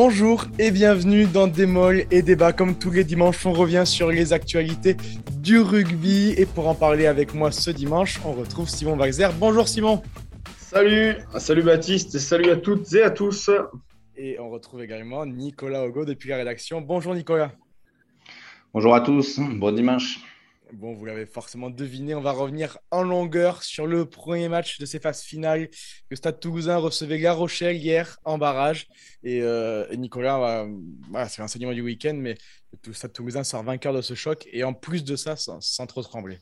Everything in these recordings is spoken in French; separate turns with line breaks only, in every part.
Bonjour et bienvenue dans Démol et Débat. Comme tous les dimanches, on revient sur les actualités du rugby. Et pour en parler avec moi ce dimanche, on retrouve Simon Waxer. Bonjour Simon.
Salut, salut Baptiste et salut à toutes et à tous.
Et on retrouve également Nicolas Ogo depuis la rédaction. Bonjour Nicolas.
Bonjour à tous, bon dimanche.
Bon, vous l'avez forcément deviné, on va revenir en longueur sur le premier match de ces phases finales. Le Stade Toulousain recevait La Rochelle hier en barrage. Et, euh, Nicolas, voilà, c'est l'enseignement du week-end, mais le Stade Toulousain sort vainqueur de ce choc. Et en plus de ça, sans trop trembler.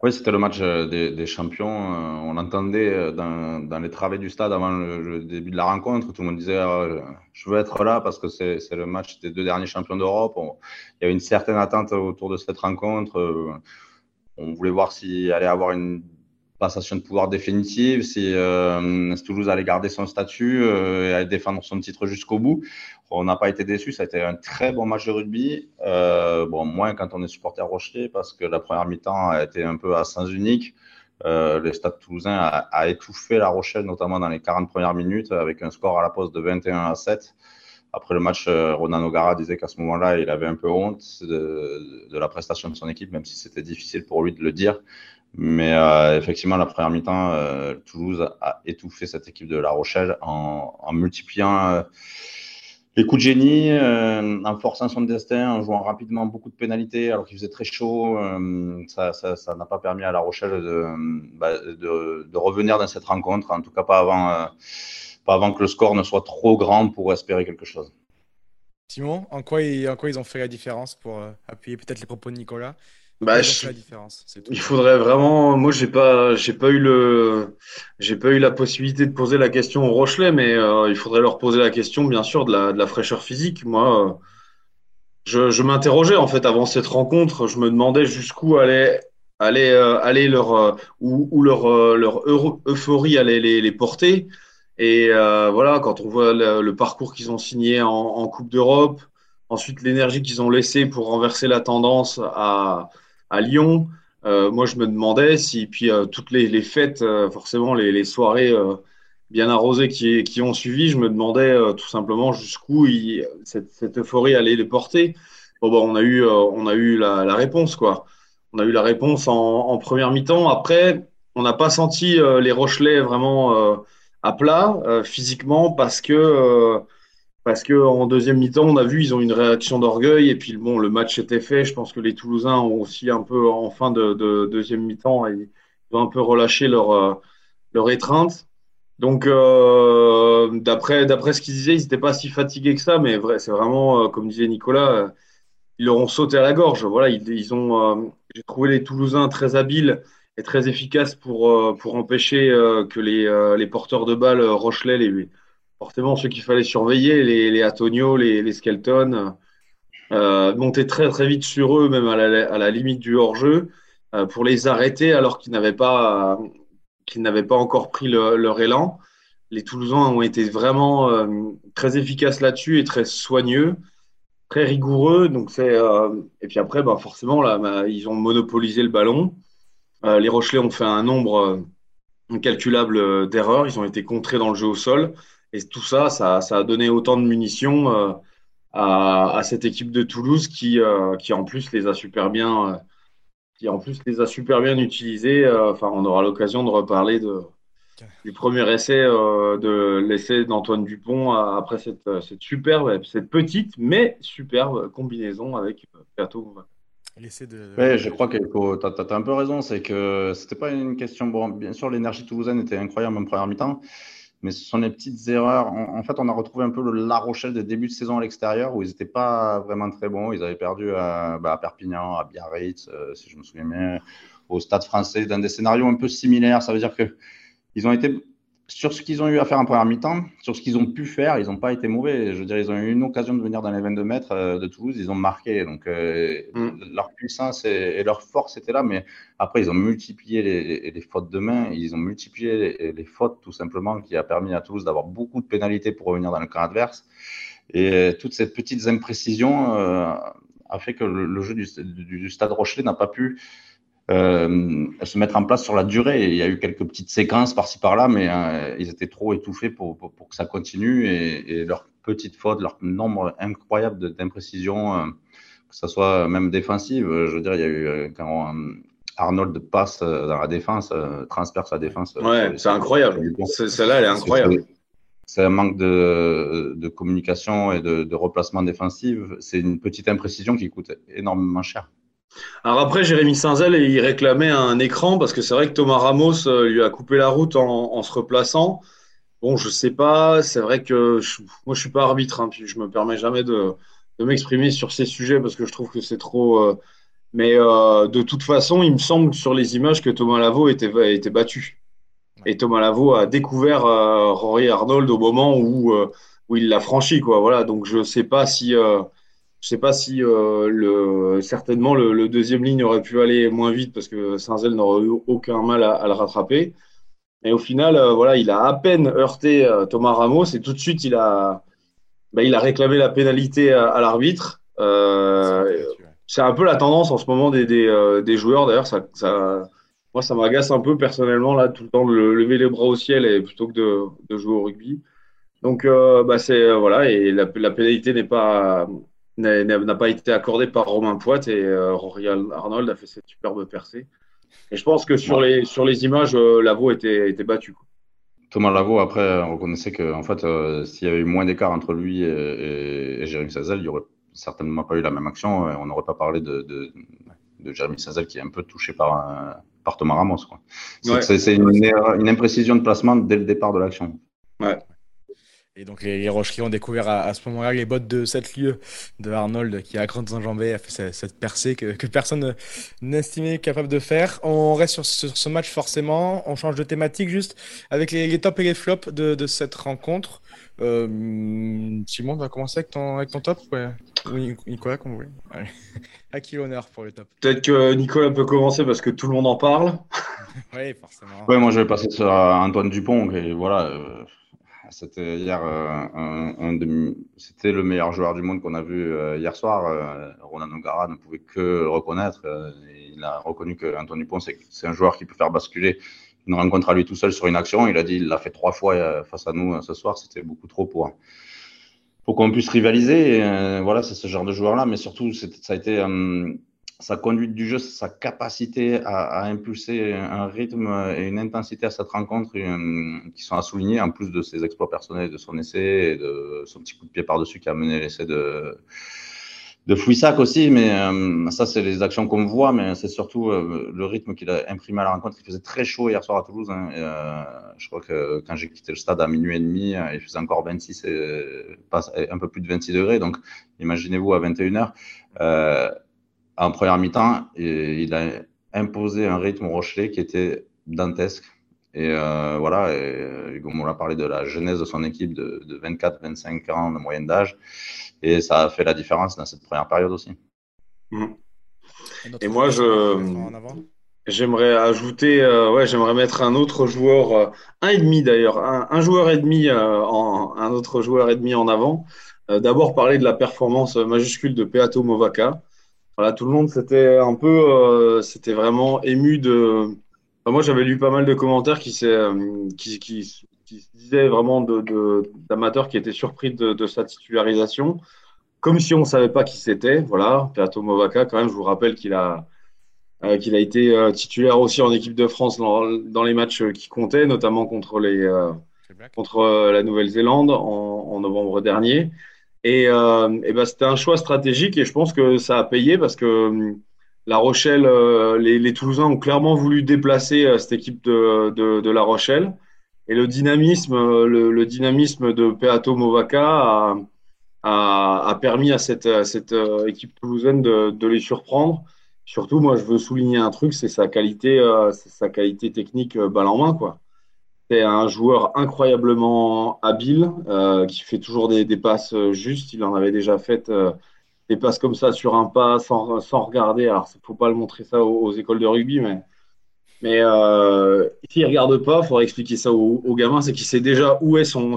Oui, c'était le match euh, des, champions. Euh, on entendait euh, dans, les travées du stade avant le, début de la rencontre, tout le monde disait Je veux être là parce que c'est le match des deux derniers champions d'Europe. Il y avait une certaine attente autour de cette rencontre. On voulait voir s'il allait avoir une passation de pouvoir définitive, si, euh, Toulouse allait garder son statut euh, et allait défendre son titre jusqu'au bout. On n'a pas été déçus, ça a été un très bon match de rugby. Euh, bon, moins quand on est supporter Rochelet, parce que la première mi-temps a été un peu à sens unique. Euh, le Stade toulousain a, a, étouffé La Rochelle, notamment dans les 40 premières minutes, avec un score à la pause de 21 à 7. Après le match, euh, Ronan O'Gara disait qu'à ce moment-là, il avait un peu honte de, de, la prestation de son équipe, même si c'était difficile pour lui de le dire. Mais euh, effectivement, la première mi-temps, euh, Toulouse a étouffé cette équipe de La Rochelle en, en multipliant euh, les coups de génie, euh, en forçant son destin, en jouant rapidement beaucoup de pénalités alors qu'il faisait très chaud. ça n'a ça, n'a pas permis à La Rochelle de, bah, de, revenir dans cette rencontre, en tout cas pas avant, pas avant que le score ne soit trop grand pour espérer quelque chose.
Simon, en quoi, en quoi ils ont fait la différence pour appuyer peut-être les propos de Nicolas?
Bah, la différence, il faudrait vraiment. Moi, j'ai pas, j'ai pas eu le, j'ai pas eu la possibilité de poser la question au Rochelet, mais euh, il faudrait leur poser la question, bien sûr, de la, de la fraîcheur physique. Moi, euh, je, je m'interrogeais en fait avant cette rencontre. Je me demandais jusqu'où allait, allait, euh, aller leur, où, où, leur, leur euphorie allait les, les porter. Et voilà, quand on voit le, le parcours qu'ils ont signé en, en Coupe d'Europe, ensuite l'énergie qu'ils ont laissée pour renverser la tendance à à Lyon. Euh, moi, je me demandais si, puis euh, toutes les, les fêtes, euh, forcément, les, les soirées bien arrosées qui, qui, ont suivi, je me demandais tout simplement jusqu'où cette, cette, euphorie allait les porter. Bon, bah, on a eu, on a eu la, réponse, quoi. On a eu la réponse en première mi-temps. Après, on n'a pas senti les Rochelais vraiment à plat physiquement parce que parce qu'en deuxième mi-temps, on a vu, ils ont une réaction d'orgueil. Et puis, bon, le match était fait. Je pense que les Toulousains ont aussi un peu, en fin de, deuxième mi-temps, ils ont un peu relâché leur, euh, leur étreinte. Donc, euh, d'après, ce qu'ils disaient, ils n'étaient pas si fatigués que ça. Mais c'est vraiment, euh, comme disait Nicolas, ils leur ont sauté à la gorge. Voilà, ils, ont, j'ai trouvé les Toulousains très habiles et très efficaces pour, pour empêcher que les, les porteurs de balles Rochelet, les, forcément ceux qu'il fallait surveiller, les, les Antonio, les, les Skelton, euh, monter très très vite sur eux, même à la, limite du hors-jeu, euh, pour les arrêter alors qu'ils n'avaient pas, pas encore pris leur élan. Les Toulousains ont été vraiment euh, très efficaces là-dessus et très soigneux, très rigoureux. Donc c'est euh, et puis après, bah, forcément là, bah, ils ont monopolisé le ballon. Les Rochelais ont fait un nombre incalculable d'erreurs. Ils ont été contrés dans le jeu au sol. Et tout ça, ça, ça a donné autant de munitions euh, à, à, cette équipe de Toulouse qui, euh, qui en plus les a super bien, euh, qui en plus les a super bien utilisés. enfin, on aura l'occasion de reparler de, du premier essai, de l'essai d'Antoine Dupont après cette, cette superbe, cette petite mais superbe combinaison avec Berto
de... Oui, je crois que tu as, as, un peu raison. C'est que c'était pas une question. Bon, bien sûr, l'énergie toulousaine était incroyable en première mi-temps mais ce sont les petites erreurs. En, fait, on a retrouvé un peu le La Rochelle des débuts de saison à l'extérieur où ils n'étaient pas vraiment très bons. Ils avaient perdu à, bah, à Perpignan, à Biarritz, euh, si je me souviens bien, au Stade français, dans des scénarios un peu similaires. Ça veut dire qu'ils ont été sur ce qu'ils ont eu à faire en première mi-temps, sur ce qu'ils ont pu faire, ils n'ont pas été mauvais. Je veux dire, ils ont eu une occasion de venir dans les 22 mètres euh, de Toulouse, ils ont marqué. Donc, euh, mm. leur puissance et, leur force étaient là, mais après, ils ont multiplié les, fautes de main, ils ont multiplié les, fautes tout simplement, qui a permis à Toulouse d'avoir beaucoup de pénalités pour revenir dans le camp adverse. Et toutes ces petites imprécisions euh, a fait que le, jeu du, du Stade Rochelet n'a pas pu euh, se mettre en place sur la durée. il y a eu quelques petites séquences par-ci par-là, mais euh, ils étaient trop étouffés pour, pour, pour, que ça continue et, et leur, petites fautes, leur nombre incroyable d'imprécisions, que ce soit même défensive. Je veux dire, il y a eu quand Arnold passe dans la défense, transperce la défense.
Ouais, c'est incroyable. Celle-là, elle est incroyable
c'est un manque de, de, communication et de, de replacement défensif. C'est une petite imprécision qui coûte énormément cher.
Alors après, Jérémy Saint-Zel, il réclamait un écran parce que c'est vrai que Thomas Ramos euh, lui a coupé la route en, se replaçant. Bon, je sais pas, c'est vrai que moi je suis pas arbitre, hein, puis je me permets jamais de, m'exprimer sur ces sujets parce que je trouve que c'est trop. Euh, mais euh, de toute façon, il me semble sur les images que Thomas Lavaux était, était battu. Et Thomas Lavaux a découvert Rory Arnold au moment où, où il l'a franchi. Quoi. Voilà, donc je sais pas si, je sais pas si le, certainement le, deuxième ligne aurait pu aller moins vite parce que Saint-Zel n'aurait eu aucun mal à, le rattraper. Et au final, voilà, il a à peine heurté Thomas Ramos et tout de suite, il a, bah, il a réclamé la pénalité à, l'arbitre. c'est un peu la tendance en ce moment des, des, joueurs. D'ailleurs, ça, ça moi, ça m'agace un peu personnellement, là, tout le temps de lever les bras au ciel et plutôt que de, de jouer au rugby. Donc, euh, bah, euh, voilà, et la pénalité n'est pas n'a pas été accordée par Romain Poit et euh, Rory Arnold a fait cette superbe percée. Et je pense que sur les sur les images, Lavaux était était battu.
Thomas Lavaux, après, on reconnaissait que en fait, s'il y avait eu moins d'écart entre lui et, Jérémy Sazel, il n'y aurait certainement pas eu la même action. On n'aurait pas parlé de, de, de Jérémy Sazel qui est un peu touché par un, par Thomas Ramos. C'est une, imprécision de placement dès le départ de l'action.
Ouais.
Et donc les, les Rocheliers ont découvert à, ce moment-là les bottes de 7 lieux de Arnold qui a grand enjambé, a fait cette, percée que, personne n'estimait capable de faire. On reste sur, ce match forcément, on change de thématique juste avec les, tops et les flops de, cette rencontre. Euh, Simon, on va commencer avec ton, avec ton top Oui, Nicolas, comme vous voulez. À qui l'honneur pour le top?
Peut-être que Nicolas peut commencer parce que tout le monde en parle.
oui, forcément.
Ouais, moi je vais passer sur Antoine Dupont. Et voilà, euh, c'était hier euh, c'était le meilleur joueur du monde qu'on a vu euh, hier soir. Ronan O'Gara ne pouvait que le reconnaître. il a reconnu que Antoine Dupont, c'est un joueur qui peut faire basculer une rencontre à lui tout seul sur une action. Il a dit il l'a fait trois fois face à nous ce soir. C'était beaucoup trop pour pour qu'on puisse rivaliser. Euh, voilà, c'est ce genre de joueur-là, mais surtout, ça a été euh, sa conduite du jeu, sa capacité à, impulser un rythme et une intensité à cette rencontre euh, qui sont à souligner, en plus de ses exploits personnels, de son essai et de son petit coup de pied par-dessus qui a mené l'essai de de Fouissac aussi, mais euh, ça, c'est les actions qu'on voit, mais c'est surtout euh, le rythme qu'il a imprimé à la rencontre. Il faisait très chaud hier soir à Toulouse. Hein, euh, je crois que quand j'ai quitté le stade à minuit et demi, il faisait encore 26, un peu plus de 26 degrés. Donc, imaginez-vous à 21h. En première mi-temps, il a imposé un rythme au Rochelet qui était dantesque. Et voilà, et, Hugo l'a parlé de la genèse de son équipe de, de 24-25 ans de moyenne d'âge. Et ça a fait la différence dans cette première période aussi.
Mmh. Et moi, je. J'aimerais ajouter, euh, ouais, j'aimerais mettre un autre joueur, euh, un et demi d'ailleurs, un, joueur et demi, euh, en, un autre joueur et demi en avant. D'abord parler de la performance majuscule de Peato Movaca. Voilà, tout le monde s'était un peu, c'était vraiment ému de. moi, j'avais lu pas mal de commentaires qui, qui, qui, qui se disait vraiment d'amateurs de, qui étaient surpris de, sa titularisation, comme si on ne savait pas qui c'était. Voilà, Peato Movaca, quand même, je vous rappelle qu'il a, euh, qu'il a été euh, titulaire aussi en équipe de France dans, les matchs qui comptaient, notamment contre, les, euh, contre la Nouvelle-Zélande en, novembre dernier. Et, et ben, c'était un choix stratégique et je pense que ça a payé parce que La Rochelle, les, les, Toulousains ont clairement voulu déplacer cette équipe de, de, La Rochelle. Et le dynamisme, le, dynamisme de Peato Movaca a, a, permis à cette, cette euh, équipe toulousaine de, de, les surprendre. Surtout, moi, je veux souligner un truc, c'est sa qualité, euh, sa qualité technique euh, balle en main, quoi. C'est un joueur incroyablement habile, euh, qui fait toujours des, passes justes. Il en avait déjà fait euh, des passes comme ça sur un pas sans, regarder. Alors, il ne faut pas le montrer ça aux, écoles de rugby, mais mais euh, s'il ne regarde pas, il faudrait expliquer ça aux, gamins, c'est qu'il sait déjà où est son,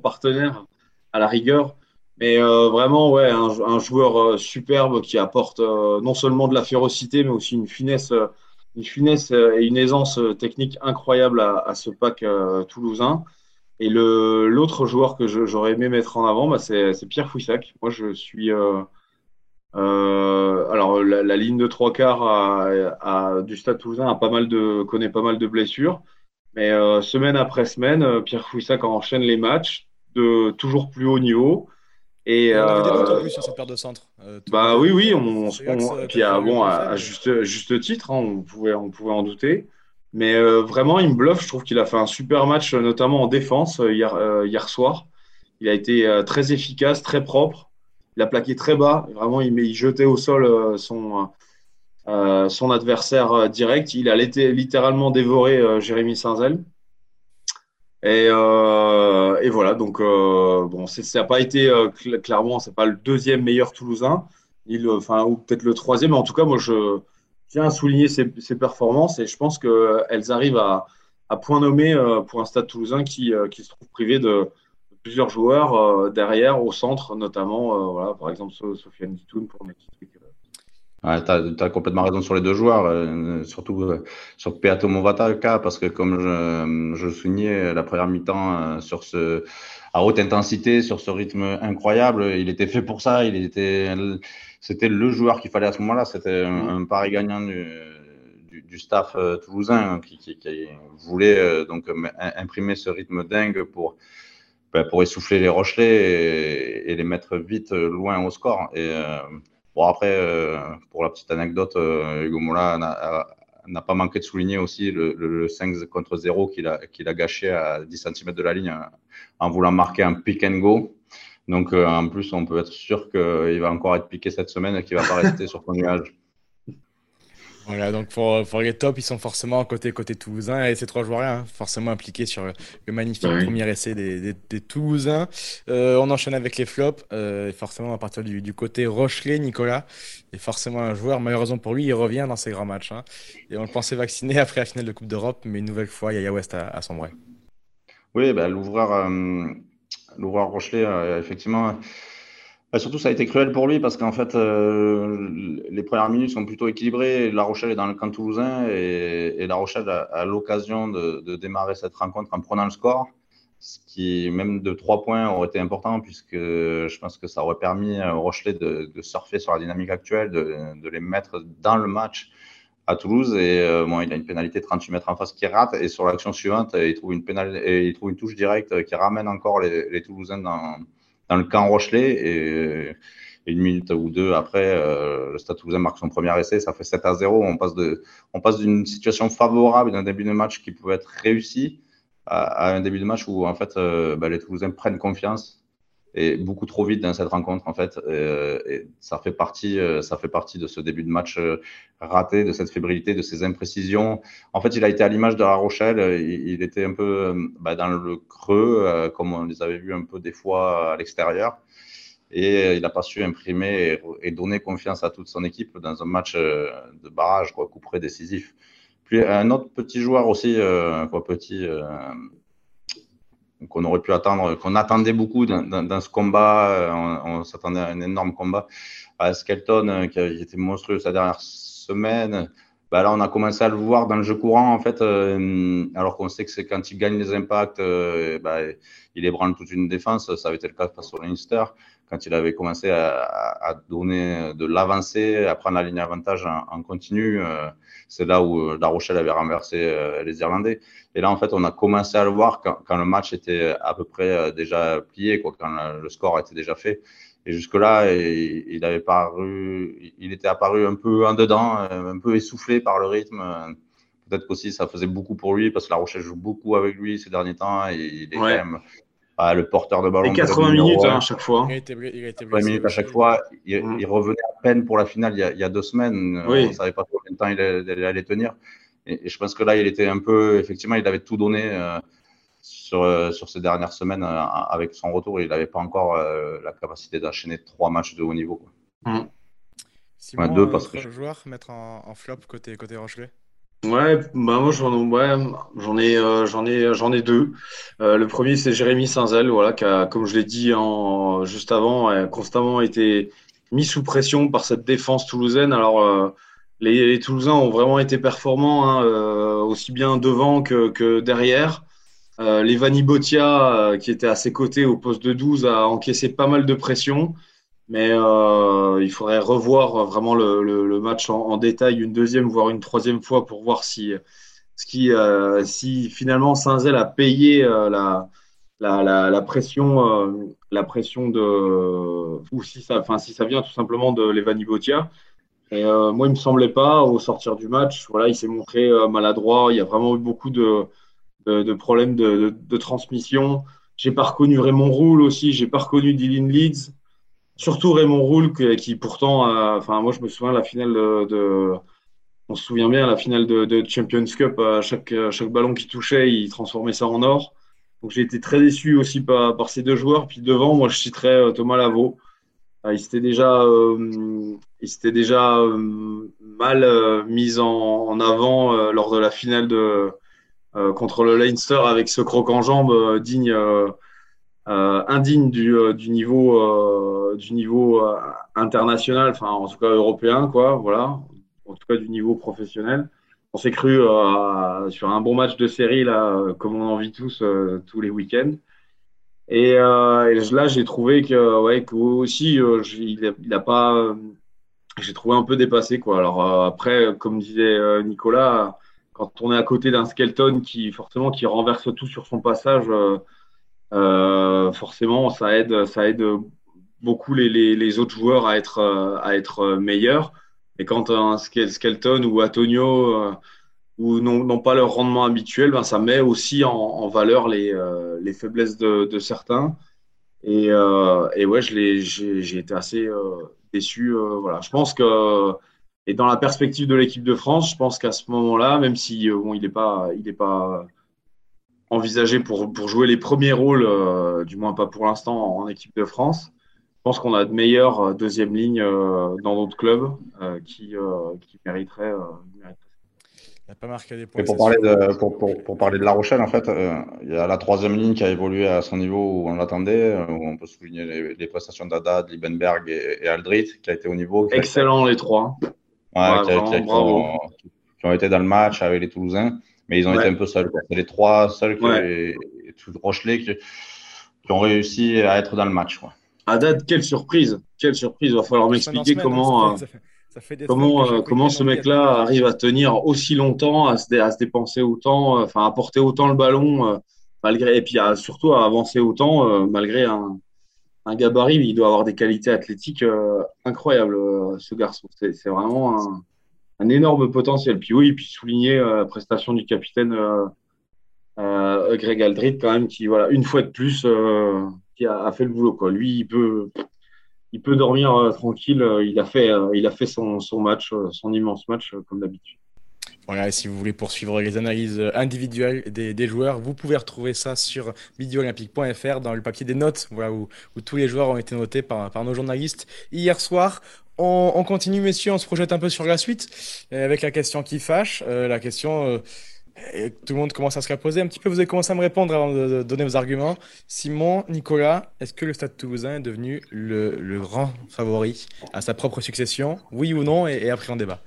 partenaire à la rigueur. Mais euh, vraiment, ouais, un, joueur euh, superbe qui apporte euh, non seulement de la férocité, mais aussi une finesse, euh, une finesse et une aisance technique incroyable à, ce pack toulousain. Et l'autre joueur que j'aurais aimé mettre en avant, bah, c'est Pierre Fouissac. Moi, je suis. Euh, euh, alors, la, ligne de trois quarts du Stade Toulousain a pas mal de, connaît pas mal de blessures. Mais euh, semaine après semaine, Pierre Fouissac enchaîne les matchs de toujours plus haut niveau.
Et, on avait des sur cette paire de centre.
bah oui, oui, on, on, puis, bon, à, juste, juste titre, hein, on, pouvait, on pouvait en douter. Mais euh, vraiment, il me bluffe. Je trouve qu'il a fait un super match, euh, notamment en défense euh, hier, hier soir. Il a été très efficace, très propre. Il a plaqué très bas. Vraiment, il, il jetait au sol son, son adversaire direct. Il a littéralement dévoré Jérémy Saint-Zel. Et, et, voilà, donc bon, ça n'a pas été clairement, c'est pas le deuxième meilleur Toulousain, ou peut-être le troisième. Mais en tout cas, moi je tiens à souligner ses, performances et je pense qu'elles arrivent à, point nommé euh, pour un stade toulousain qui, euh, se trouve privé de, plusieurs joueurs euh, derrière, au centre notamment, voilà, par exemple Sofiane Ditoun pour trucs.
Ouais, tu as, complètement raison sur les deux joueurs, surtout sur Peato Movataka, parce que comme je, je soulignais la première mi-temps sur ce à haute intensité, sur ce rythme incroyable, il était fait pour ça, il était c'était le joueur qu'il fallait à ce moment-là. C'était un, pari gagnant du, du, staff euh, toulousain qui, qui, qui voulait euh, donc imprimer ce rythme dingue pour, ben, pour essouffler les Rochelais et, les mettre vite loin au score. Et euh, bon, après, pour la petite anecdote, Hugo Mola n'a pas manqué de souligner aussi le, le, 5 contre 0 qu'il a, qu'il a gâché à 10 cm de la ligne en voulant marquer un pick and go. Donc, euh, en plus, on peut être sûr qu'il va encore être piqué cette semaine et qu'il ne va pas rester sur son nuage.
Voilà, donc pour, pour, les tops, ils sont forcément côté côté toulousain et ces trois joueurs-là, hein, forcément impliqués sur le magnifique premier essai des, des, Toulousains. Euh, on enchaîne avec les flops, euh, forcément à partir du, du, côté Rochelet, Nicolas est forcément un joueur. Malheureusement pour lui, il revient dans ses grands matchs. Hein, et on le pensait vacciné après la finale de Coupe d'Europe, mais une nouvelle fois, Yaya West a, a sombré.
Oui, bah, l'ouvreur L'ouvreur Rochelet, euh, effectivement. Bah, surtout, ça a été cruel pour lui parce qu'en fait, euh, les premières minutes sont plutôt équilibrées. La Rochelle est dans le camp toulousain et, La Rochelle a, l'occasion de, démarrer cette rencontre en prenant le score, ce qui, même de trois points, aurait été important puisque je pense que ça aurait permis au Rochelet de, surfer sur la dynamique actuelle, de, les mettre dans le match à Toulouse et euh, il a une pénalité de 38 mètres en face qui rate et sur l'action suivante, il trouve une touche directe qui ramène encore les, Toulousains dans, dans, le camp Rochelet et, une minute ou deux après, euh, le Stade Toulousain marque son premier essai, ça fait 7 à 0. On passe on passe d'une situation favorable d'un début de match qui pouvait être réussi à, un début de match où en fait euh, bah, les Toulousains prennent confiance et beaucoup trop vite dans cette rencontre en fait. Et, ça fait partie, euh, ça fait partie de ce début de match euh, raté, de cette fébrilité, de ces imprécisions. En fait, il a été à l'image de La Rochelle. Il, était un peu euh, bah, dans le creux, comme on les avait vus un peu des fois à l'extérieur. Et il n'a pas su imprimer et, donner confiance à toute son équipe dans un match de barrage, quoi, coup près décisif. Puis un autre petit joueur aussi, quoi, petit qu'on aurait pu attendre, qu'on attendait beaucoup dans, ce combat. Euh, on, s'attendait à un énorme combat. À Skelton, euh, qui était monstrueux sa dernière semaine, bah là, on a commencé à le voir dans le jeu courant, en fait, euh, alors qu'on sait que c'est quand il gagne les impacts, bah, il ébranle toute une défense. Ça avait été le cas face au Leinster, quand il avait commencé à, donner de l'avancée, à prendre la ligne avantage en, continu. c'est là où La Rochelle avait renversé les Irlandais. Et là, en fait, on a commencé à le voir quand, quand le match était à peu près euh, déjà plié, quoi, quand le score était déjà fait. Et jusque-là, il, avait paru, il était apparu un peu en dedans, euh, un peu essoufflé par le rythme. Peut-être qu'aussi ça faisait beaucoup pour lui parce que La Rochelle joue beaucoup avec lui ces derniers temps et il est quand même ah, le porteur de ballon.
Et 80 minutes hein, à chaque fois.
Il a été, il a été 80 minutes à chaque fois. Il, mm. il, revenait à peine pour la finale il y a, il y a deux semaines. Oui. On ne savait pas combien de temps il allait, il allait tenir. Et, je pense que là, il était un peu, effectivement, il avait tout donné euh, sur, euh, sur ces dernières semaines euh, avec son retour. Il n'avait pas encore la capacité d'enchaîner trois matchs de haut niveau. Quoi.
Mmh. Simon, deux parce que joueur mettre en, flop côté côté Rochelet.
Ouais, bah moi j'en ouais, j'en ai j'en ai j'en ai deux. le premier c'est Jérémy Saint-Zel, voilà, qui a, comme je l'ai dit en, juste avant, a constamment été mis sous pression par cette défense toulousaine. Alors les, Toulousains ont vraiment été performants, hein, euh, aussi bien devant que, derrière. Euh, Levani Botia, qui était à ses côtés au poste de 12, a encaissé pas mal de pression. Mais il faudrait revoir vraiment le, match en, détail une deuxième, voire une troisième fois pour voir si, ce qui, si finalement Saint-Zel a payé la, la, pression, la pression de, ou si ça, enfin, si ça vient tout simplement de Levani Botia. Et euh, moi, il me semblait pas au sortir du match. Voilà, il s'est montré euh, maladroit. Il y a vraiment eu beaucoup de, de, problèmes de, transmission. J'ai pas reconnu Raymond Roule aussi. J'ai pas reconnu Dylan Leeds. Surtout Raymond Roule qui, pourtant, enfin moi je me souviens la finale de, on se souvient bien la finale de, Champions Cup. À chaque chaque ballon qui touchait, il transformait ça en or. Donc j'ai été très déçu aussi par, ces deux joueurs. Puis devant, moi je citerais euh, Thomas Lavaux. il s'était déjà il s'était déjà euh, mal euh, mis en, avant euh, lors de la finale de, contre le Leinster avec ce croc en jambe digne, indigne du, du niveau, du niveau international, enfin en tout cas européen, quoi, voilà, en tout cas du niveau professionnel. On s'est cru sur un bon match de série là, comme on en vit tous tous les week-ends. Et, là, j'ai trouvé que, ouais, que aussi, il n'a pas, j'ai trouvé un peu dépassé. Quoi. Alors euh, après, comme disait euh, Nicolas, quand on est à côté d'un Skelton qui forcément qui renverse tout sur son passage, euh, forcément ça aide, ça aide beaucoup les, autres joueurs à être, à être meilleurs. Et quand un Skelton ou Antonio ou n'ont pas leur rendement habituel, ben, ça met aussi en, valeur les, les faiblesses de, certains. Et, ouais, j'ai été assez déçu. Euh, voilà. Je pense que et dans la perspective de l'équipe de France, je pense qu'à ce moment-là, même si euh, bon, il n'est pas, il est pas envisagé pour, pour jouer les premiers rôles, euh, du moins pas pour l'instant en équipe de France. Je pense qu'on a de meilleures deuxième lignes dans d'autres clubs qui, qui mériteraient,
pas marqué des points.
pour parler, de, pour, pour, pour, parler de La Rochelle, en fait, euh, il y a la troisième ligne qui a évolué à son niveau où on l'attendait. Euh, on peut souligner les, prestations d'Adad, Liebenberg et, Aldrit, qui a été au niveau.
Excellent, les trois.
Ouais, qui, ont, été dans le match avec les Toulousains, mais ils ont été un peu seuls. C'est les trois seuls, qui, et, Rochelet, qui, qui, ont réussi à être dans le match. Quoi.
Haddad, quelle surprise! Quelle surprise! Il va falloir m'expliquer comment. comment, euh, comment ce mec-là arrive à tenir aussi longtemps, à se, à se dépenser autant, euh, enfin à porter autant le ballon, euh, malgré et puis surtout à avancer autant malgré un, un, gabarit. Il doit avoir des qualités athlétiques incroyables, ce garçon. C'est vraiment un, énorme potentiel. Puis oui, puis souligner la prestation du capitaine Greg Aldrit quand même, qui voilà une fois de plus qui a, fait le boulot. Lui, il peut il peut dormir euh, tranquille. Euh, il a fait, euh, son match, son immense match comme d'habitude.
Voilà, si vous voulez poursuivre les analyses individuelles des, des joueurs, vous pouvez retrouver ça sur videoolympique.fr dans le papier des notes, voilà, où, où, tous les joueurs ont été notés par, par nos journalistes hier soir. On, on, continue, messieurs, on se projette un peu sur la suite avec la question qui fâche, la question et tout le monde commence à se la poser un petit peu. Vous avez commencé à me répondre avant de, donner vos arguments. Simon, Nicolas, est-ce que le Stade toulousain est devenu le, grand favori à sa propre succession? Oui ou non et, après on débat?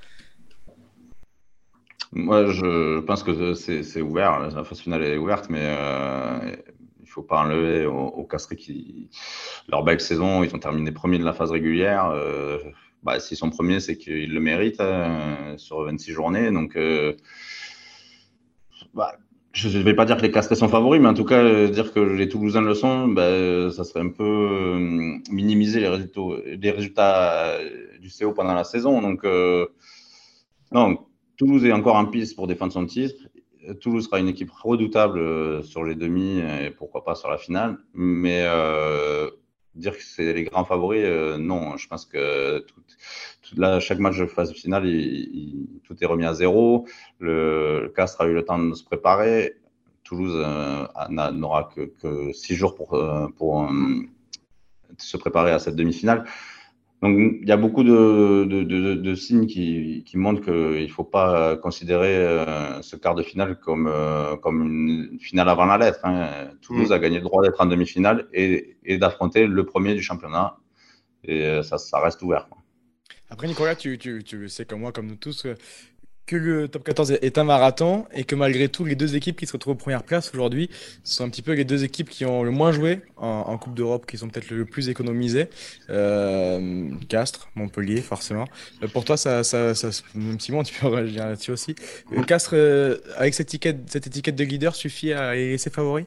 Moi, je pense que c'est ouvert. La phase finale est ouverte, mais euh, il faut pas enlever au, au qui. Leur belle saison, ils ont terminé premier de la phase régulière. Euh, bah, S'ils sont premiers, c'est qu'ils le méritent hein, sur 26 journées. Donc. Euh, bah, je ne vais pas dire que les Castres sont favoris, mais en tout cas, euh, dire que les Toulousains le sont, bah, ça serait un peu euh, minimiser les résultats, du CO pendant la saison. Donc, non, Toulouse est encore en piste pour défendre son titre. Toulouse sera une équipe redoutable sur les demi et pourquoi pas sur la finale. Mais dire que c'est les grands favoris, non. Je pense que tout, chaque match de phase finale, tout est remis à zéro. Le, Castres a eu le temps de se préparer. Toulouse euh, n'aura que, six jours pour, euh, euh, se préparer à cette demi-finale. Donc, il y a beaucoup de, de, signes qui, qui montrent qu'il ne faut pas considérer ce quart de finale comme, comme une finale avant la lettre. Hein. Toulouse mm. a gagné le droit d'être en demi-finale et, et d'affronter le premier du championnat. Et ça, ça reste ouvert.
Après, Nicolas, tu, tu, tu sais comme moi, comme nous tous, que le top 14 est un marathon et que malgré tout, les deux équipes qui se retrouvent aux premières places aujourd'hui sont un petit peu les deux équipes qui ont le moins joué en, Coupe d'Europe, qui sont peut-être le plus économisées. Euh, Castres, Montpellier, forcément. Euh, pour toi, ça, ça, ça, même Simon, tu peux réagir là-dessus aussi. Euh, Castres, avec cette étiquette, cette étiquette de leader, suffit à les laisser favoris?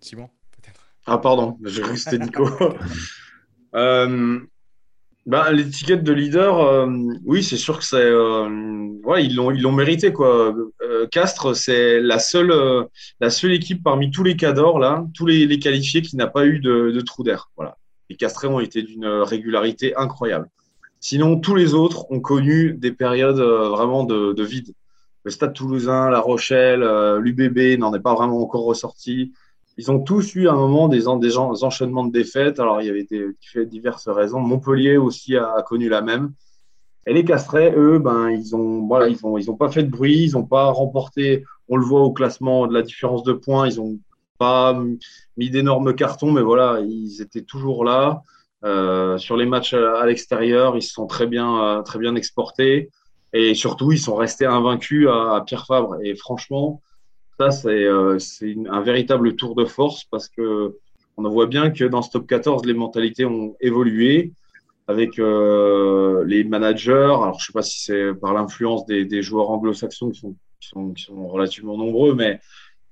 Simon, peut-être.
Ah, pardon, j'ai cru que c'était Nico. Ben, l'étiquette de leader, euh, oui, c'est sûr que c'est, euh, ouais, ils l'ont, ils l'ont mérité quoi. Euh, Castres, c'est la seule, euh, la seule équipe parmi tous les cadors là, tous les, les qualifiés qui n'a pas eu de, de trou d'air. Voilà. Les Castrés ont été d'une régularité incroyable. Sinon, tous les autres ont connu des périodes vraiment de, de vide. Le Stade Toulousain, La Rochelle, l'UBB n'en est pas vraiment encore ressorti. Ils ont tous eu un moment des, enchaînements de défaites. Alors, il y avait diverses raisons. Montpellier aussi a, connu la même. Et les Castrets, eux, ben, ils ont, voilà, ils ont, ont pas fait de bruit, ils n'ont pas remporté. On le voit au classement de la différence de points. Ils n'ont pas mis d'énormes cartons, mais voilà, ils étaient toujours là. Euh, sur les matchs à, l'extérieur, ils se sont très bien, très bien exportés. Et surtout, ils sont restés invaincus à, à Pierre Fabre. Et franchement, ça, c'est euh, un véritable tour de force parce que on voit bien que dans ce top 14, les mentalités ont évolué avec euh, les managers. Alors, je sais pas si c'est par l'influence des, joueurs anglo-saxons qui sont, relativement nombreux, mais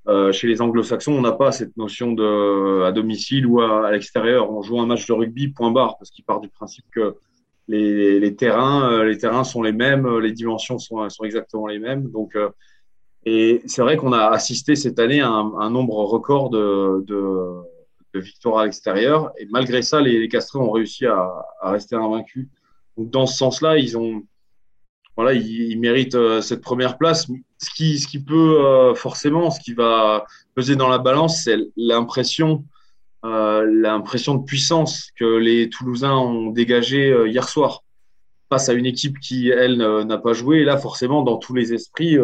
euh, chez les anglo-saxons, on n'a pas cette notion de à domicile ou à, l'extérieur. On joue un match de rugby, point barre, parce qu'il part du principe que les, terrains, les terrains sont les mêmes, les dimensions sont, exactement les mêmes. Donc, et c'est vrai qu'on a assisté cette année à un, nombre record de, de, de, victoires à l'extérieur. Et malgré ça, les, les Castrés ont réussi à, à, rester invaincus. Donc, dans ce sens-là, ils ont, voilà, ils, ils, méritent euh, cette première place. Ce qui, ce qui peut euh, forcément, ce qui va peser dans la balance, c'est l'impression, euh, l'impression de puissance que les Toulousains ont dégagé euh, hier soir face à une équipe qui, elle, n'a pas joué. Et là, forcément, dans tous les esprits,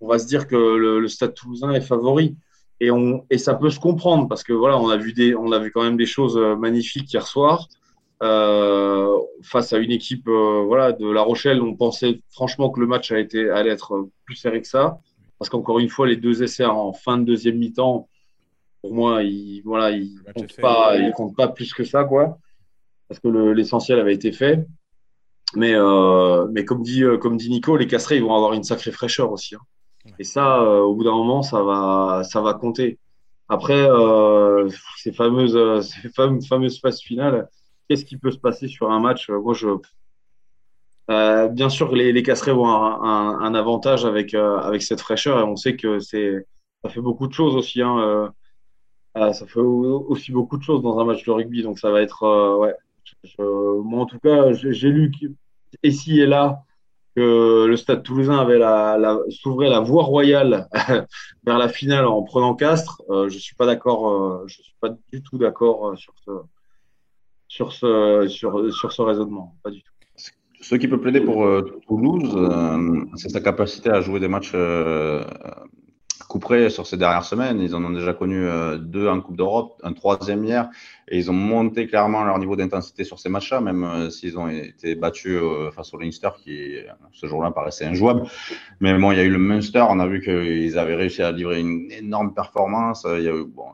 on va se dire que le, Stade Toulousain est favori. Et, on, et ça peut se comprendre parce que voilà, on a vu des, on a vu quand même des choses euh, magnifiques hier soir euh, face à une équipe, euh, voilà, de La Rochelle. On pensait franchement que le match a été, allait être plus serré que ça parce qu'encore une fois, les deux essais en fin de deuxième mi-temps, pour moi, ils, voilà, ils comptent pas, ils comptent pas plus que ça, quoi, parce que l'essentiel avait été fait. Mais, euh, mais comme dit, comme dit Nico, les Castrés, ils vont avoir une sacrée fraîcheur aussi. Hein. Et ça, euh, au bout d'un moment, ça va, ça va compter. Après, euh, ces fameuses, euh, ces fameuses, phases finales, qu'est-ce qui peut se passer sur un match? Moi, je, bien sûr, les, les Casserets avoir un, avantage avec, avec cette fraîcheur et on sait que ça fait beaucoup de choses aussi. Hein, ça fait aussi beaucoup de choses dans un match de rugby, donc ça va être, ouais. Moi, en tout cas, j'ai lu ici et là que le Stade Toulousain avait la, la s'ouvrait la voie royale vers la finale en prenant Castres. Euh, je suis pas d'accord. Euh, je suis pas du tout d'accord euh, sur ce sur ce sur sur ce raisonnement. Pas du tout.
Ce qui peut plaider pour Toulouse, c'est sa capacité à jouer des matchs couperés sur ces dernières semaines. Ils en ont déjà connu deux en Coupe d'Europe, un troisième hier. Et ils ont monté clairement leur niveau d'intensité sur ces matchs-là, même euh, s'ils ont été battus euh, face au Leinster, qui ce jour-là paraissait injouable. Mais bon, il y a eu le Munster, on a vu qu'ils avaient réussi à livrer une énorme performance. Il y a eu, bon,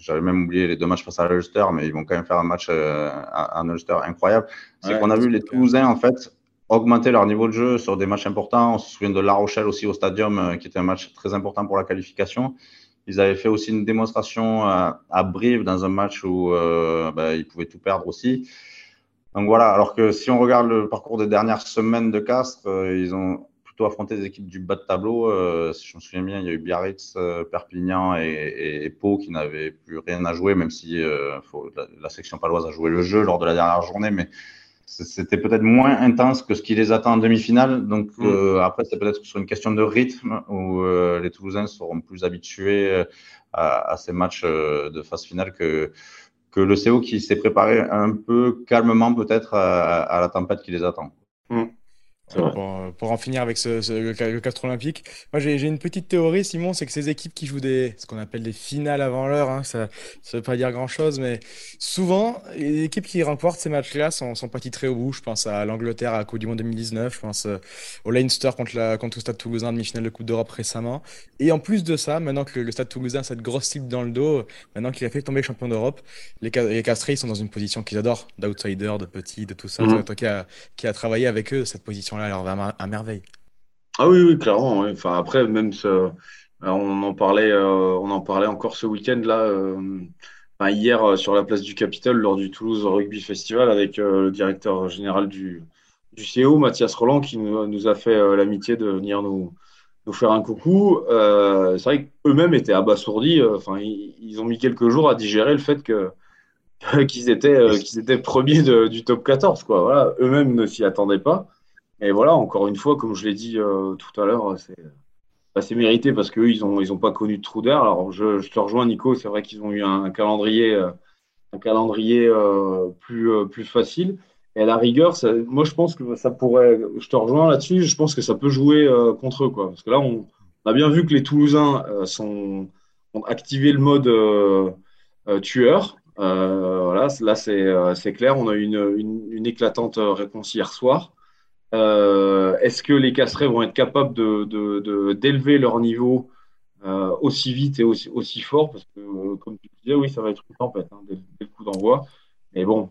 j'avais même oublié les deux matchs face à l'Ulster, mais ils vont quand même faire un match euh, à, Ulster incroyable. C'est qu'on a vu les Toulousains, en fait, augmenter leur niveau de jeu sur des matchs importants. On se souvient de La Rochelle aussi au Stadium, qui était un match très important pour la qualification. Ils avaient fait aussi une démonstration à, à Brive dans un match où euh, bah, ils pouvaient tout perdre aussi. Donc voilà, alors que si on regarde le parcours des dernières semaines de Castres, euh, ils ont plutôt affronté des équipes du bas de tableau. Euh, si je me souviens bien, il y a eu Biarritz, euh, Perpignan et, Pau qui n'avaient plus rien à jouer, même si euh, la, la, section paloise a joué le jeu lors de la dernière journée, mais c'était peut-être moins intense que ce qui les attend en demi-finale. Donc mm. euh, après, c'est peut-être sur une question de rythme où euh, les Toulousains seront plus habitués euh, à, à ces matchs de phase finale que que le CO qui s'est préparé un peu calmement peut-être à, à, la tempête qui les attend.
Mm. pour, en finir avec ce, le, Castre Olympique. Moi, j'ai une petite théorie, Simon, c'est que ces équipes qui jouent des, ce qu'on appelle des finales avant l'heure, hein, ça ne veut pas dire grand-chose, mais souvent, les équipes qui remportent ces matchs-là sont, sont pas titrées au bout. Je pense à l'Angleterre à la Coupe du Monde 2019, je pense euh, au Leinster contre, la, contre le Stade Toulousain, demi-finale de Coupe d'Europe récemment. Et en plus de ça, maintenant que le, Stade Toulousain a cette grosse cible dans le dos, maintenant qu'il a fait tomber le champion d'Europe, les, les Castrés sont dans une position qu'ils adorent, d'outsider, de petit, de tout ça. Mmh. Toi qui a, qui a travaillé avec eux, cette position-là, alors vraiment à merveille.
Ah oui, oui, clairement. Enfin, après, même ce, on en parlait, euh, on en parlait encore ce week-end là, euh, hier euh, sur la place du Capitole lors du Toulouse Rugby Festival avec le directeur général du, du CO, Mathias Roland, qui nous, nous a fait l'amitié de venir nous, nous faire un coucou. c'est vrai qu'eux-mêmes étaient abasourdis. Enfin, ils, ont mis quelques jours à digérer le fait que qu'ils étaient, qu'ils étaient premiers du top 14. Quoi. Voilà, eux-mêmes ne s'y attendaient pas. Et voilà, encore une fois, comme je l'ai dit euh, tout à l'heure, c'est mérité parce qu'eux, ils n'ont ils ont pas connu de trou d'air. Alors, je, je, te rejoins, Nico, c'est vrai qu'ils ont eu un, calendrier, un calendrier euh, euh, plus, plus facile. Et à la rigueur, moi, je pense que ça pourrait. Je te rejoins là-dessus, je pense que ça peut jouer contre eux. Quoi. Parce que là, on, a bien vu que les Toulousains sont, ont activé le mode tueur. voilà, là, c'est clair. On a eu une, une, une éclatante réponse hier soir. Euh, est-ce que les Casserets vont être capables d'élever de, leur niveau euh, aussi vite et aussi, aussi fort? Parce que, euh, comme tu disais, oui, ça va être une tempête hein, dès, le coup d'envoi. Mais bon,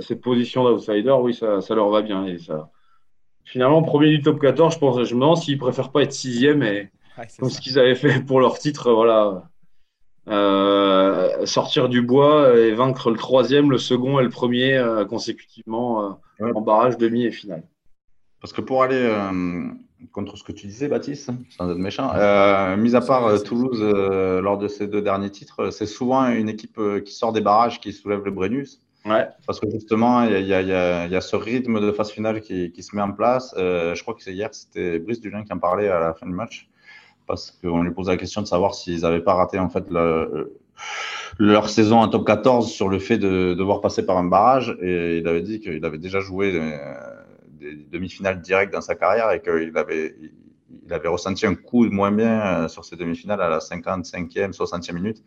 cette position d'outsider, oui, ça, leur va bien. Et ça... Finalement, premier du top 14, je, pense, je me demande s'ils préfèrent pas être sixième et comme ce qu'ils avaient fait pour leur titre, voilà. sortir du bois et vaincre le troisième, le second et le premier consécutivement en barrage, demi et finale.
Parce que pour aller euh, contre ce que tu disais, Baptiste, sans être méchant, euh, mis à part euh, Toulouse lors de ces deux derniers titres, c'est souvent une équipe qui sort des barrages qui soulève le Brennus.
Ouais.
Parce que justement, il y, y, y, a ce rythme de phase finale qui, qui se met en place. je crois que c'est hier, c'était Brice Dulin qui en parlait à la fin du match. Parce qu'on lui posait la question de savoir s'ils n'avaient pas raté en fait le, leur saison en top 14 sur le fait de devoir passer par un barrage. Et il avait dit qu'il avait déjà joué demi-finales directes dans sa carrière et qu'il avait, il avait ressenti un coup moins bien euh, sur ces demi-finales à la 55e, 60e minute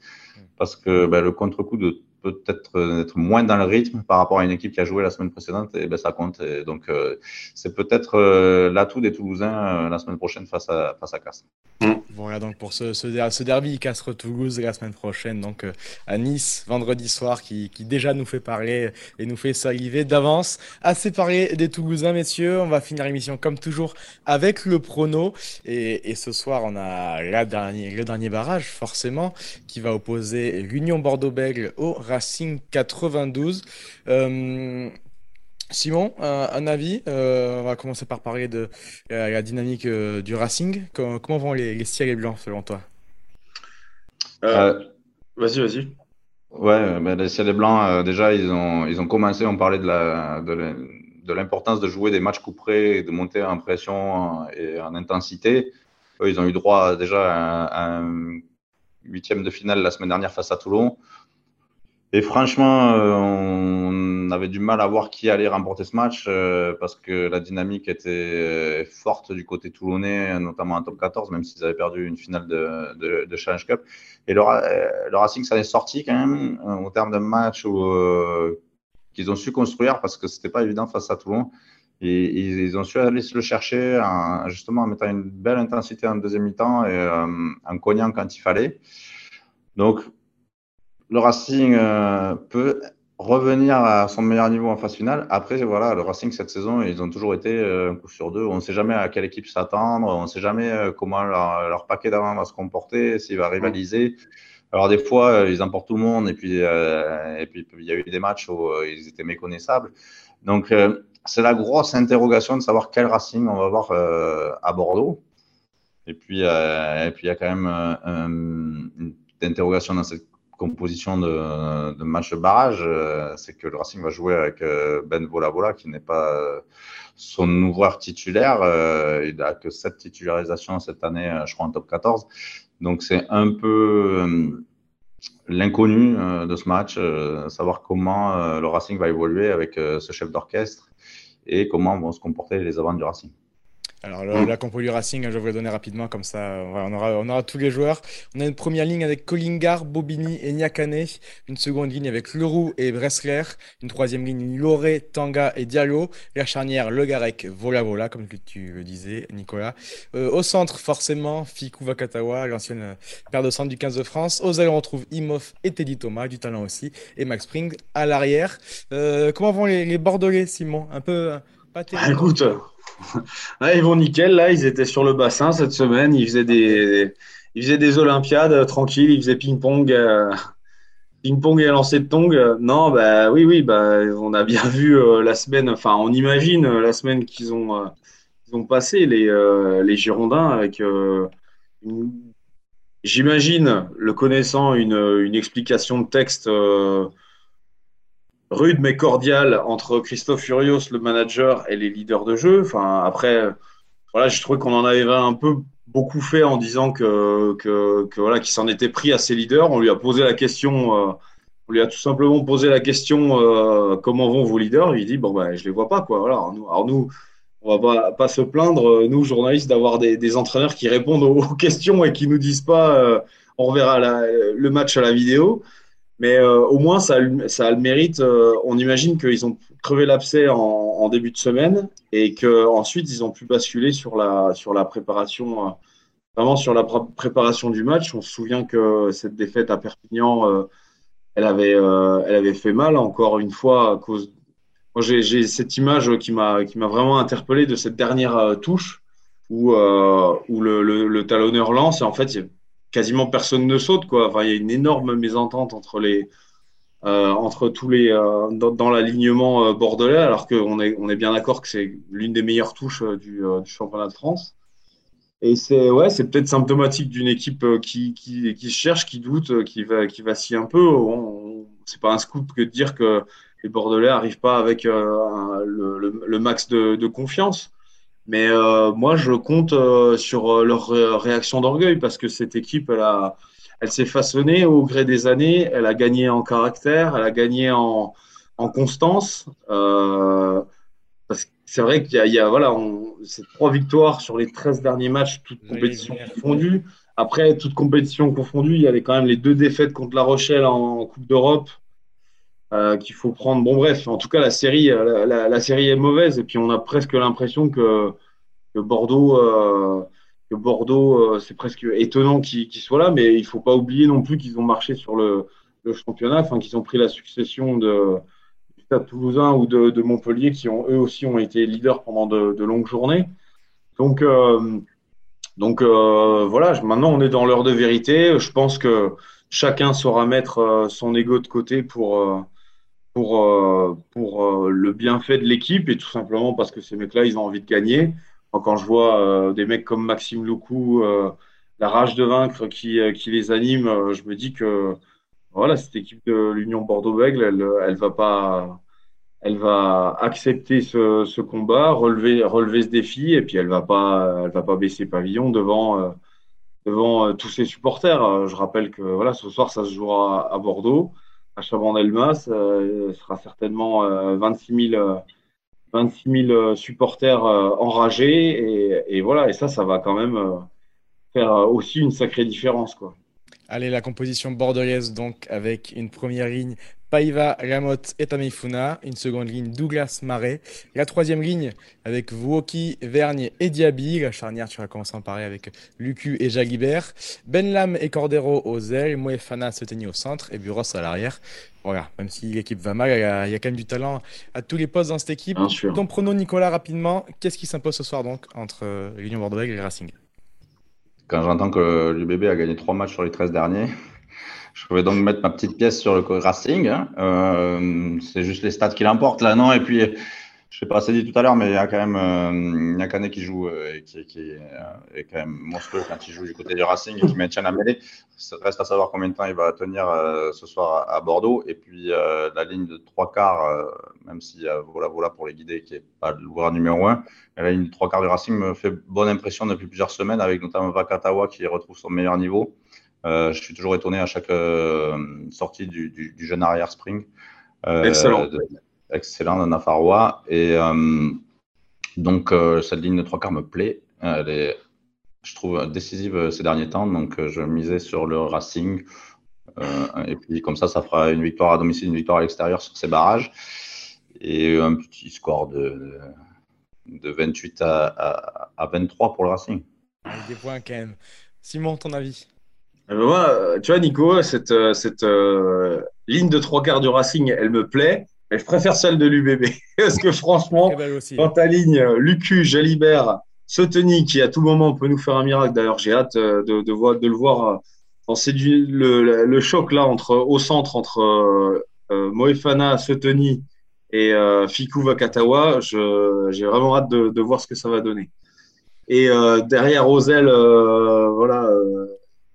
parce que ben, le contre-coup de peut-être être moins dans le rythme par rapport à une équipe qui a joué la semaine précédente et ben ça compte et donc euh, c'est peut-être euh, l'atout des Toulousains la semaine prochaine face à face à Castres.
Mm. Voilà donc pour ce, ce, derby Castres-Toulouse la semaine prochaine donc à Nice vendredi soir qui, qui, déjà nous fait parler et nous fait saliver d'avance. Assez parlé des Toulousains messieurs, on va finir l'émission comme toujours avec le prono et, et ce soir on a la dernier, le dernier barrage forcément qui va opposer l'Union Bordeaux-Bègles au Racing 92. Euh, Simon, un, avis euh, On va commencer par parler de euh, la dynamique du Racing. Comment, vont les, les ciels et blancs selon toi?
Vas-y, vas-y.
Ouais, ben, les ciels et blancs, déjà, ils ont, ils ont commencé, on parlait de la, de l'importance de jouer des matchs couperés et de monter en pression et en intensité. Eux, ils ont eu droit déjà à un huitième de finale la semaine dernière face à Toulon. Et franchement, euh, on avait du mal à voir qui allait remporter ce match euh, parce que la dynamique était euh, forte du côté toulonnais, notamment en top 14, même s'ils avaient perdu une finale de, de, Challenge Cup. Et le, le Racing, ça est sorti quand même au terme d'un match qu'ils ont su construire parce que c'était pas évident face à Toulon. Et, ils ont su aller se le chercher justement en mettant une belle intensité en deuxième mi-temps et en cognant quand il fallait. Donc, le Racing euh, peut revenir à son meilleur niveau en phase finale. Après, voilà, le Racing cette saison, ils ont toujours été euh, un coup sur deux. On ne sait jamais à quelle équipe s'attendre, on ne sait jamais euh, comment leur, paquet d'avant va se comporter, s'il va rivaliser. Alors des fois, ils emportent tout le monde et puis et il y a eu des matchs où ils étaient méconnaissables. Donc c'est la grosse interrogation de savoir quel Racing on va avoir à Bordeaux. Et puis, et puis il y a quand même une interrogation dans cette composition de, de match barrage, euh, c'est que le Racing va jouer avec euh, Ben Volavola, qui n'est pas euh, son ouvreur titulaire. il n'a que sept titularisations cette année, je crois, en top 14. Donc, c'est un peu l'inconnu de ce match, savoir comment le Racing va évoluer avec ce chef d'orchestre et comment vont se comporter les avants du Racing.
Alors, la compo du Racing, je vais vous la donner rapidement, comme ça, on, aura, tous les joueurs. On a une première ligne avec Collingar, Bobini et Nyakane. Une seconde ligne avec Leroux et Bressler. Une troisième ligne, Loré, Tanga et Diallo. La charnière, Le Garec, Vola Vola, comme tu le disais, Nicolas. Euh, au centre, forcément, Fikou Vakatawa, l'ancienne paire de centre du 15 de France. Aux ailes, on retrouve Imoff et Teddy Thomas, du talent aussi. Et Max Spring à l'arrière. Euh, comment vont les, Bordelais, Simon? Un peu.
Pas bah, écoute, ils vont nickel. Là, ils étaient sur le bassin cette semaine. Ils faisaient des, ils faisaient des Olympiades euh, tranquilles. Ils faisaient ping-pong, euh, ping-pong et lancer de tong. Non, bah oui, oui, bah on a bien vu euh, la semaine. Enfin, on imagine la semaine qu'ils ont, ils ont passé les, les Girondins avec. J'imagine, le connaissant, une, une, explication de texte rude mais cordiale entre Christophe Furios, le manager, et les leaders de jeu. Enfin, après, voilà, je trouvais qu'on en avait un peu beaucoup fait en disant que, que, que voilà, qu'il s'en était pris à ses leaders. On lui a posé la question, euh, on lui a tout simplement posé la question euh, comment vont vos leaders? Il dit bon ben je les vois pas quoi. Voilà. Alors nous, on va pas, se plaindre nous journalistes d'avoir des, entraîneurs qui répondent aux, questions et qui nous disent pas euh, on verra le match à la vidéo. Mais euh, au moins, ça ça a le mérite. Euh, on imagine qu'ils ont crevé l'abcès en, en, début de semaine et qu'ensuite, ils ont pu basculer sur la, sur la préparation, euh, vraiment sur la préparation du match. On se souvient que cette défaite à Perpignan, elle, avait, elle avait fait mal encore une fois à cause. Moi, j'ai cette image qui m'a vraiment interpellé de cette dernière touche où, où le, le, le, talonneur lance et en fait, quasiment personne ne saute quoi. Enfin, il y a une énorme mésentente entre les euh, entre tous les euh, dans, l'alignement euh, bordelais, alors qu'on est on est bien d'accord que c'est l'une des meilleures touches du, du, championnat de France. Et c'est ouais, c'est peut-être symptomatique d'une équipe qui, qui, qui, cherche, qui doute, qui va qui vacille un peu. C'est pas un scoop que de dire que les Bordelais arrivent pas avec le, le, max de confiance. Mais euh, moi, je compte euh, sur euh, leur réaction d'orgueil parce que cette équipe, elle, a, elle s'est façonnée au gré des années. Elle a gagné en caractère, elle a gagné en, en constance. Euh, parce que c'est vrai qu'il y a, il y a voilà, on, c'est trois victoires sur les 13 derniers matchs, toutes compétitions confondues. Après, toutes compétitions confondues, il y avait quand même les deux défaites contre La Rochelle en, Coupe d'Europe. Euh, qu'il faut prendre. Bon, bref, en tout cas, la série, la, la, série est mauvaise et puis on a presque l'impression que Bordeaux, euh, que Bordeaux, euh, c'est presque étonnant qu'ils soient là, mais il faut pas oublier non plus qu'ils ont marché sur le, championnat, enfin qu'ils ont pris la succession de du Stade Toulousain ou de, de, Montpellier, qui ont eux aussi ont été leaders pendant de, longues journées. Donc euh, donc euh, voilà, maintenant on est dans l'heure de vérité. Je pense que chacun saura mettre son ego de côté pour pour pour le bienfait de l'équipe et tout simplement parce que ces mecs-là ils ont envie de gagner quand je vois euh, des mecs comme Maxime Loukou, euh, la rage de vaincre qui, euh, les anime, je me dis que voilà, cette équipe de l'Union Bordeaux-Bègle, elle, va pas, elle va accepter ce, combat, relever, relever ce défi, et puis elle va pas, elle va pas baisser pavillon devant, devant tous ses supporters. Je rappelle que voilà, ce soir, ça se jouera à Bordeaux, à Chabandelmas, ce sera certainement 26 000 26 000 euh, supporters euh, enragés et, voilà et ça ça va quand même euh, faire aussi une sacrée différence quoi.
Allez, la composition bordelaise donc avec une première ligne Paiva, Ramotte et Tamifuna, une seconde ligne Douglas Marais, la troisième ligne avec Vuoki, Vergne et Diaby, la charnière tu vas commencer à en parler avec Lucu et Jalibert, Benlam et Cordero aux ailes, Moefana se au centre et Buros à l'arrière. Voilà, même si l'équipe va mal, il y, a, quand même du talent à tous les postes dans cette équipe. Ton prono, Nicolas, rapidement, qu'est-ce qui s'impose ce soir donc entre l'Union Bordeaux et le Racing?
Quand j'entends que l'UBB a gagné trois matchs sur les 13 derniers, je vais donc mettre ma petite pièce sur le Racing. Hein. Euh, c'est juste les stats qui l'emportent là, non? Et puis je sais pas assez dit tout à l'heure, mais il y a quand même euh, Nyakane qui joue euh, et qui, euh, est quand même monstrueux quand il joue du côté du Racing et qui maintient la mêlée. Ça reste à savoir combien de temps il va tenir ce soir à, Bordeaux. Et puis la ligne de trois quarts, même a voilà voilà pour les guider qui est pas l'ouvreur numéro un, la ligne de trois quarts du Racing me fait bonne impression depuis plusieurs semaines avec notamment Vakatawa qui retrouve son meilleur niveau. Je suis toujours étonné à chaque sortie du, du, du, jeune arrière Spring.
Excellent.
excellent de Nafarrois. Et donc, cette ligne de trois quarts me plaît. Elle est, je trouve, décisive ces derniers temps. Donc, je misais sur le Racing. et puis, comme ça, ça fera une victoire à domicile, une victoire à l'extérieur sur ces barrages. Et un petit score de, de 28 à, à, 23 pour le Racing.
Avec des points quand même. Simon, ton avis?
Moi, tu vois, Nico, cette, cette euh, ligne de trois quarts du Racing, elle me plaît, mais je préfère celle de l'UBB. Parce que franchement, quand ta ligne, Lucu, Jalibert, Soteni, qui à tout moment peut nous faire un miracle, d'ailleurs, j'ai hâte euh, de, de, de le voir. Euh, c'est le, le, choc là entre, au centre entre Moefana, Soteni et Fiku Vakatawa. J'ai vraiment hâte de, de, voir ce que ça va donner. Et derrière Rosel, voilà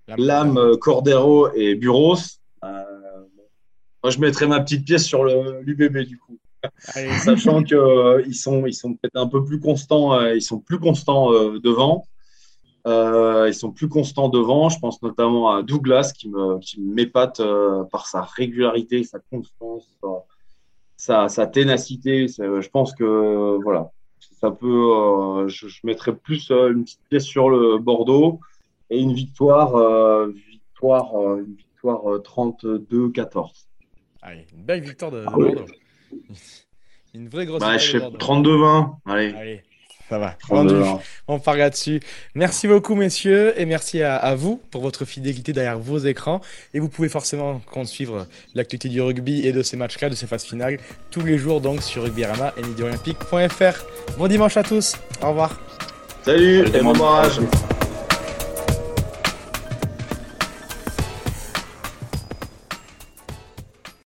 Lame, euh, Cordero et Buros. Euh, moi, je mettrais ma petite pièce sur l'UBB du coup. Sachant qu'ils euh, sont, ils sont peut-être un peu plus constants, ils sont plus constants devant. ils sont plus constants devant. Je pense notamment à Douglas qui me, qui m'épate par sa régularité, sa constance, sa, sa ténacité. Je pense que voilà, ça peut. je, je, mettrais plus une petite pièce sur le Bordeaux et une victoire, euh, victoire, euh, une victoire 32-14. Euh,
Allez, une belle victoire de, ah Bordeaux. Une vraie grosse
bah, victoire. 32-20. Allez. Allez.
Ça va. On part là-dessus. Merci beaucoup, messieurs, et merci à, vous pour votre fidélité derrière vos écrans. Et vous pouvez forcément suivre l'actualité du rugby et de ces matchs-là, de ces phases finales, tous les jours donc sur rugbyrama et midolympique.fr. Bon dimanche à tous. Au revoir.
Salut, et bon courage.